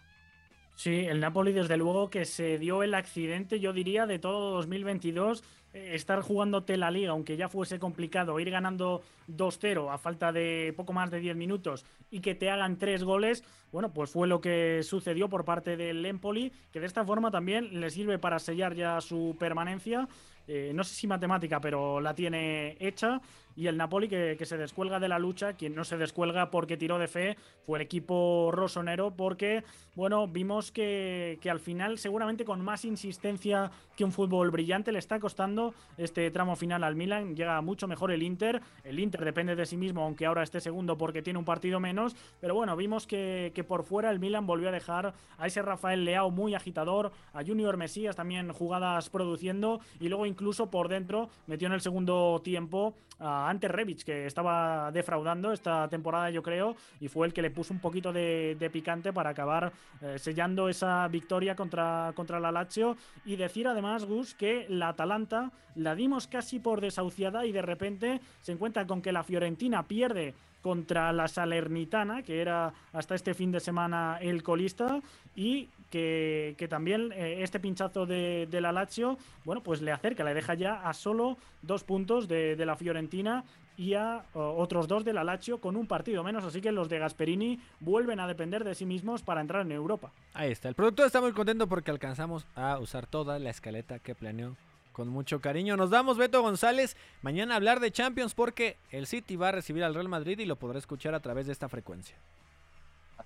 Speaker 4: Sí, el Napoli desde luego que se dio el accidente, yo diría, de todo 2022 eh, estar jugándote la liga, aunque ya fuese complicado, ir ganando 2-0 a falta de poco más de 10 minutos y que te hagan tres goles, bueno, pues fue lo que sucedió por parte del Empoli, que de esta forma también le sirve para sellar ya su permanencia. Eh, no sé si matemática, pero la tiene hecha y el Napoli que, se descuelga de la lucha, quien no se descuelga porque tiró de fe fue el equipo rosonero porque, bueno, vimos que, al final seguramente con más insistencia que un fútbol brillante le está costando este tramo final al Milan, llega mucho mejor el Inter, el Inter depende de sí mismo, aunque ahora esté segundo porque tiene un partido menos, pero bueno, vimos que, que por fuera el Milan volvió a dejar a ese Rafael Leao muy agitador, a Junior Mesías también jugadas produciendo y luego incluso por dentro metió en el segundo tiempo a ante Rebic, que estaba defraudando esta temporada, yo creo, y fue el que le puso un poquito de, picante para acabar eh, sellando esa victoria contra, contra la Lazio. Y decir además, Gus, que la Atalanta la dimos casi por desahuciada y de repente se encuentra con que la Fiorentina pierde contra la Salernitana, que era hasta este fin de semana el colista, y que, también eh, este pinchazo de, la Lazio, bueno, pues le acerca, le deja ya a solo dos puntos de, la Fiorentina y a otros dos de la Lazio con un partido menos, así que los de Gasperini vuelven a depender de sí mismos para entrar en Europa.
Speaker 2: Ahí está, el productor está muy contento porque alcanzamos a usar toda la escaleta que planeó con mucho cariño. Nos damos Beto González mañana hablar de Champions porque el City va a recibir al Real Madrid y lo podrá escuchar a través de esta frecuencia.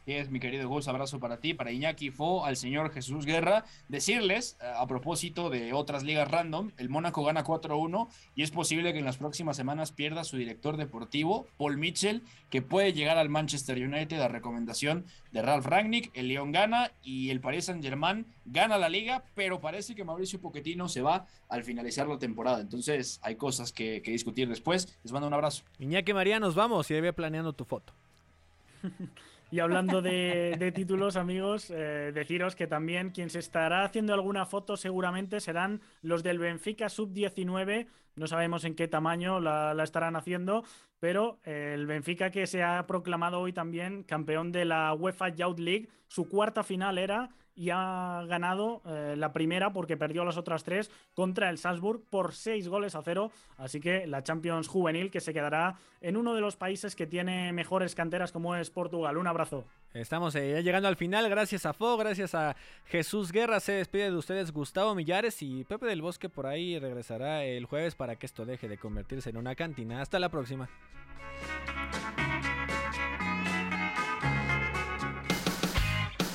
Speaker 3: Así es, mi querido Gus, abrazo para ti, para Iñaki Fo, al señor Jesús Guerra. Decirles, eh, a propósito de otras ligas random, el Mónaco gana 4-1 y es posible que en las próximas semanas pierda su director deportivo, Paul Mitchell, que puede llegar al Manchester United a recomendación de Ralph Rangnick. El León gana y el Paris Saint-Germain gana la liga, pero parece que Mauricio Pochettino se va al finalizar la temporada. Entonces hay cosas que, que discutir después. Les mando un abrazo.
Speaker 2: Iñaki María, nos vamos y ahí ve planeando tu foto.
Speaker 4: Y hablando de, títulos, amigos, eh, deciros que también quien se estará haciendo alguna foto seguramente serán los del Benfica Sub-19. No sabemos en qué tamaño la, estarán haciendo, pero eh, el Benfica que se ha proclamado hoy también campeón de la UEFA Youth League, su cuarta final era y ha ganado eh, la primera porque perdió las otras tres contra el Salzburg por seis goles a cero. Así que la Champions Juvenil que se quedará en uno de los países que tiene mejores canteras como es Portugal. Un abrazo.
Speaker 2: Estamos eh, ya llegando al final. Gracias a Fo, gracias a Jesús Guerra. Se despide de ustedes Gustavo Millares y Pepe del Bosque por ahí regresará el jueves para que esto deje de convertirse en una cantina. Hasta la próxima.